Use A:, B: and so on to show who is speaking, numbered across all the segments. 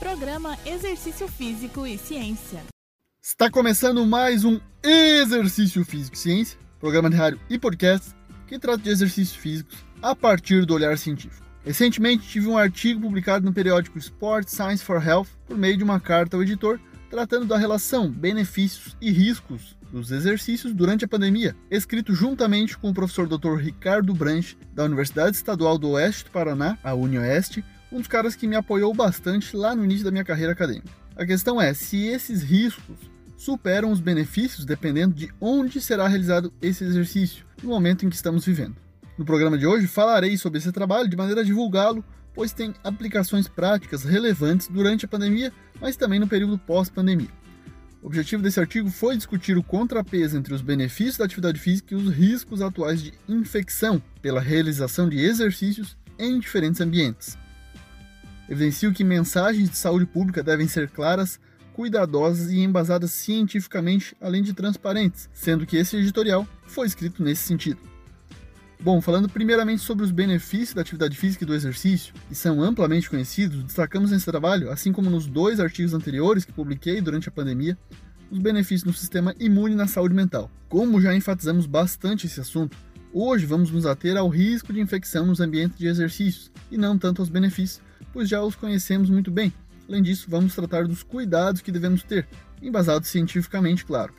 A: Programa Exercício Físico e Ciência.
B: Está começando mais um Exercício Físico e Ciência, programa de rádio e podcast que trata de exercícios físicos a partir do olhar científico. Recentemente tive um artigo publicado no periódico Sport Science for Health por meio de uma carta ao editor tratando da relação benefícios e riscos dos exercícios durante a pandemia, escrito juntamente com o professor Dr. Ricardo Branche, da Universidade Estadual do Oeste do Paraná, a UniOeste, um dos caras que me apoiou bastante lá no início da minha carreira acadêmica. A questão é se esses riscos superam os benefícios dependendo de onde será realizado esse exercício no momento em que estamos vivendo. No programa de hoje falarei sobre esse trabalho de maneira a divulgá-lo, pois tem aplicações práticas relevantes durante a pandemia, mas também no período pós-pandemia. O objetivo desse artigo foi discutir o contrapeso entre os benefícios da atividade física e os riscos atuais de infecção pela realização de exercícios em diferentes ambientes. Evidencio que mensagens de saúde pública devem ser claras, cuidadosas e embasadas cientificamente, além de transparentes, sendo que esse editorial foi escrito nesse sentido. Bom, falando primeiramente sobre os benefícios da atividade física e do exercício, que são amplamente conhecidos, destacamos nesse trabalho, assim como nos dois artigos anteriores que publiquei durante a pandemia, os benefícios no sistema imune e na saúde mental. Como já enfatizamos bastante esse assunto, hoje vamos nos ater ao risco de infecção nos ambientes de exercícios e não tanto aos benefícios, pois já os conhecemos muito bem. Além disso, vamos tratar dos cuidados que devemos ter, embasados cientificamente, claro.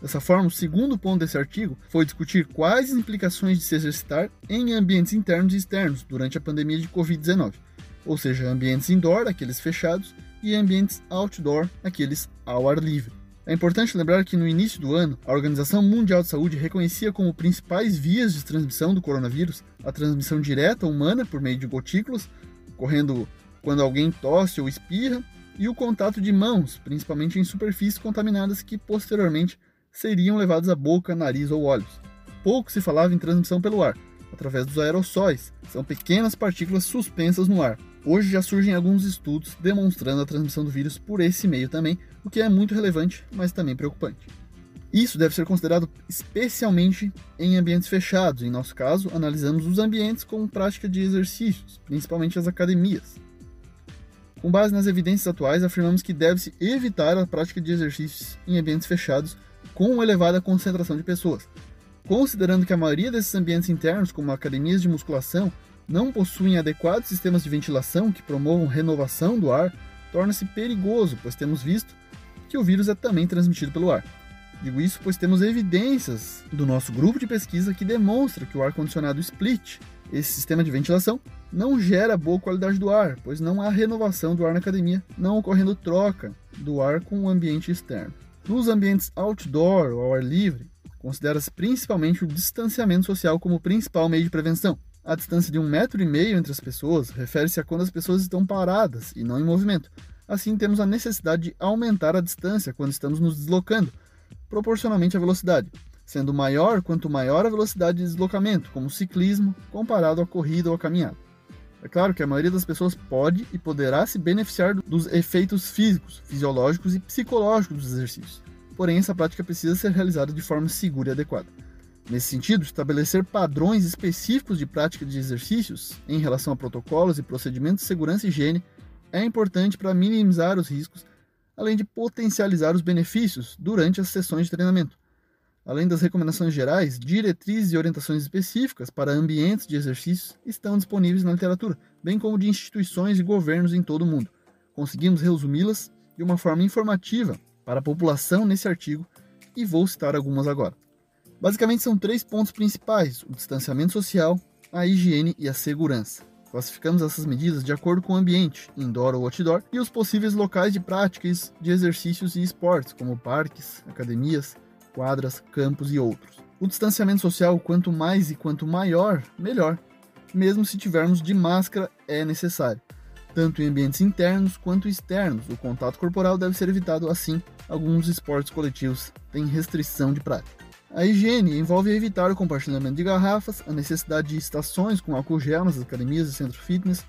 B: Dessa forma, o segundo ponto desse artigo foi discutir quais as implicações de se exercitar em ambientes internos e externos durante a pandemia de Covid-19, ou seja, ambientes indoor, aqueles fechados, e ambientes outdoor, aqueles ao ar livre. É importante lembrar que no início do ano, a Organização Mundial de Saúde reconhecia como principais vias de transmissão do coronavírus a transmissão direta humana por meio de gotículas, ocorrendo quando alguém tosse ou espirra, e o contato de mãos, principalmente em superfícies contaminadas que posteriormente seriam levadas à boca, nariz ou olhos. Pouco se falava em transmissão pelo ar, através dos aerossóis, são pequenas partículas suspensas no ar. Hoje já surgem alguns estudos demonstrando a transmissão do vírus por esse meio também, o que é muito relevante, mas também preocupante. Isso deve ser considerado especialmente em ambientes fechados. Em nosso caso, analisamos os ambientes com prática de exercícios, principalmente as academias. Com base nas evidências atuais, afirmamos que deve-se evitar a prática de exercícios em ambientes fechados com elevada concentração de pessoas. Considerando que a maioria desses ambientes internos, como academias de musculação, não possuem adequados sistemas de ventilação que promovam renovação do ar, torna-se perigoso, pois temos visto que o vírus é também transmitido pelo ar. Digo isso pois temos evidências do nosso grupo de pesquisa que demonstra que o ar-condicionado split, esse sistema de ventilação, não gera boa qualidade do ar, pois não há renovação do ar na academia, não ocorrendo troca do ar com o ambiente externo. Nos ambientes outdoor ou ao ar livre, considera-se principalmente o distanciamento social como o principal meio de prevenção. A distância de um metro e meio entre as pessoas refere-se a quando as pessoas estão paradas e não em movimento. Assim, temos a necessidade de aumentar a distância quando estamos nos deslocando, proporcionalmente à velocidade, sendo maior quanto maior a velocidade de deslocamento, como o ciclismo, comparado à corrida ou à caminhada. É claro que a maioria das pessoas pode e poderá se beneficiar dos efeitos físicos, fisiológicos e psicológicos dos exercícios. Porém, essa prática precisa ser realizada de forma segura e adequada. Nesse sentido, estabelecer padrões específicos de prática de exercícios em relação a protocolos e procedimentos de segurança e higiene é importante para minimizar os riscos além de potencializar os benefícios durante as sessões de treinamento. Além das recomendações gerais, diretrizes e orientações específicas para ambientes de exercícios estão disponíveis na literatura, bem como de instituições e governos em todo o mundo. Conseguimos resumi-las de uma forma informativa para a população nesse artigo e vou citar algumas agora. Basicamente são três pontos principais: o distanciamento social, a higiene e a segurança. Classificamos essas medidas de acordo com o ambiente, indoor ou outdoor, e os possíveis locais de práticas de exercícios e esportes, como parques, academias, quadras, campos e outros. O distanciamento social, quanto mais e quanto maior, melhor. Mesmo se tivermos de máscara, é necessário. Tanto em ambientes internos quanto externos, o contato corporal deve ser evitado, assim, alguns esportes coletivos têm restrição de prática. A higiene envolve evitar o compartilhamento de garrafas, a necessidade de estações com álcool gel nas academias e centros fitness,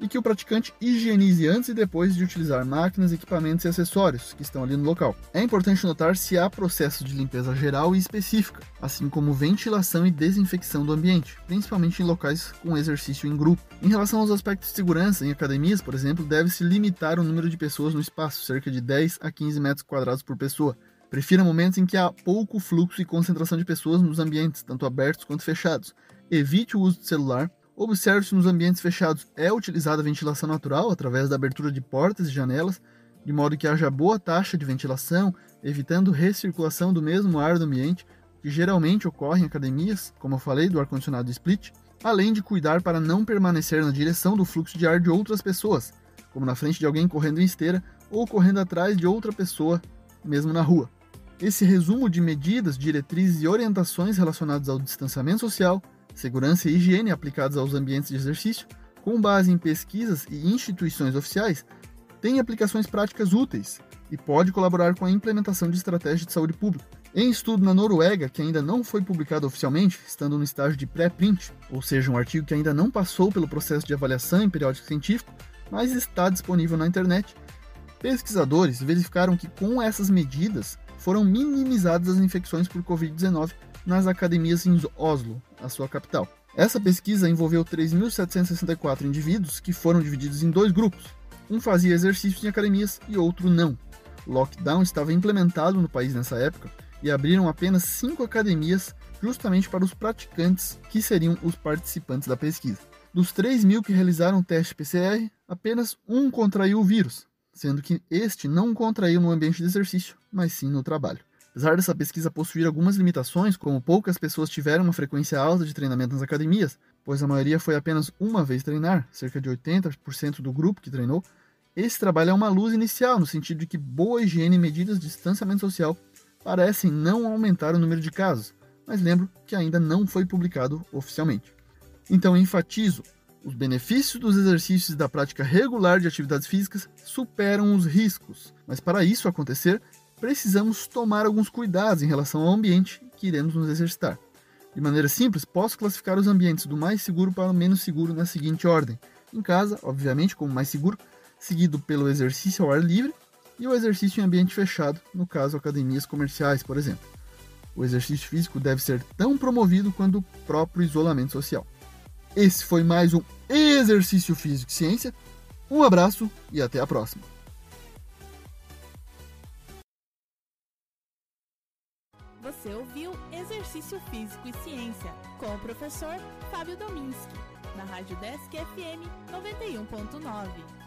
B: e que o praticante higienize antes e depois de utilizar máquinas, equipamentos e acessórios que estão ali no local. É importante notar se há processo de limpeza geral e específica, assim como ventilação e desinfecção do ambiente, principalmente em locais com exercício em grupo. Em relação aos aspectos de segurança, em academias, por exemplo, deve-se limitar o número de pessoas no espaço, cerca de 10 a 15 metros quadrados por pessoa. Prefira momentos em que há pouco fluxo e concentração de pessoas nos ambientes, tanto abertos quanto fechados. Evite o uso de celular, Observe se nos ambientes fechados é utilizada a ventilação natural através da abertura de portas e janelas, de modo que haja boa taxa de ventilação, evitando recirculação do mesmo ar do ambiente, que geralmente ocorre em academias, como eu falei, do ar-condicionado split, além de cuidar para não permanecer na direção do fluxo de ar de outras pessoas, como na frente de alguém correndo em esteira ou correndo atrás de outra pessoa, mesmo na rua. Esse resumo de medidas, diretrizes e orientações relacionadas ao distanciamento social segurança e higiene aplicados aos ambientes de exercício, com base em pesquisas e instituições oficiais, tem aplicações práticas úteis e pode colaborar com a implementação de estratégias de saúde pública. Em estudo na Noruega, que ainda não foi publicado oficialmente, estando no estágio de pré-print, ou seja, um artigo que ainda não passou pelo processo de avaliação em periódico científico, mas está disponível na internet, pesquisadores verificaram que com essas medidas foram minimizadas as infecções por Covid-19 nas academias em Oslo, a sua capital. Essa pesquisa envolveu 3.764 indivíduos que foram divididos em dois grupos. Um fazia exercícios em academias e outro não. Lockdown estava implementado no país nessa época e abriram apenas cinco academias justamente para os praticantes que seriam os participantes da pesquisa. Dos 3 mil que realizaram o teste PCR, apenas um contraiu o vírus, sendo que este não contraiu no ambiente de exercício, mas sim no trabalho. Apesar dessa pesquisa possuir algumas limitações, como poucas pessoas tiveram uma frequência alta de treinamento nas academias, pois a maioria foi apenas uma vez treinar, cerca de 80% do grupo que treinou, esse trabalho é uma luz inicial, no sentido de que boa higiene e medidas de distanciamento social parecem não aumentar o número de casos, mas lembro que ainda não foi publicado oficialmente. Então enfatizo, os benefícios dos exercícios e da prática regular de atividades físicas superam os riscos, mas para isso acontecer, precisamos tomar alguns cuidados em relação ao ambiente que iremos nos exercitar. De maneira simples, posso classificar os ambientes do mais seguro para o menos seguro na seguinte ordem: em casa, obviamente, como mais seguro, seguido pelo exercício ao ar livre e o exercício em ambiente fechado, no caso academias comerciais, por exemplo. O exercício físico deve ser tão promovido quanto o próprio isolamento social. Esse foi mais um Exercício Físico e Ciência. Um abraço e até a próxima.
A: Você ouviu Exercício Físico e Ciência com o professor Fábio Dominski, na Rádio Desk FM 91.9.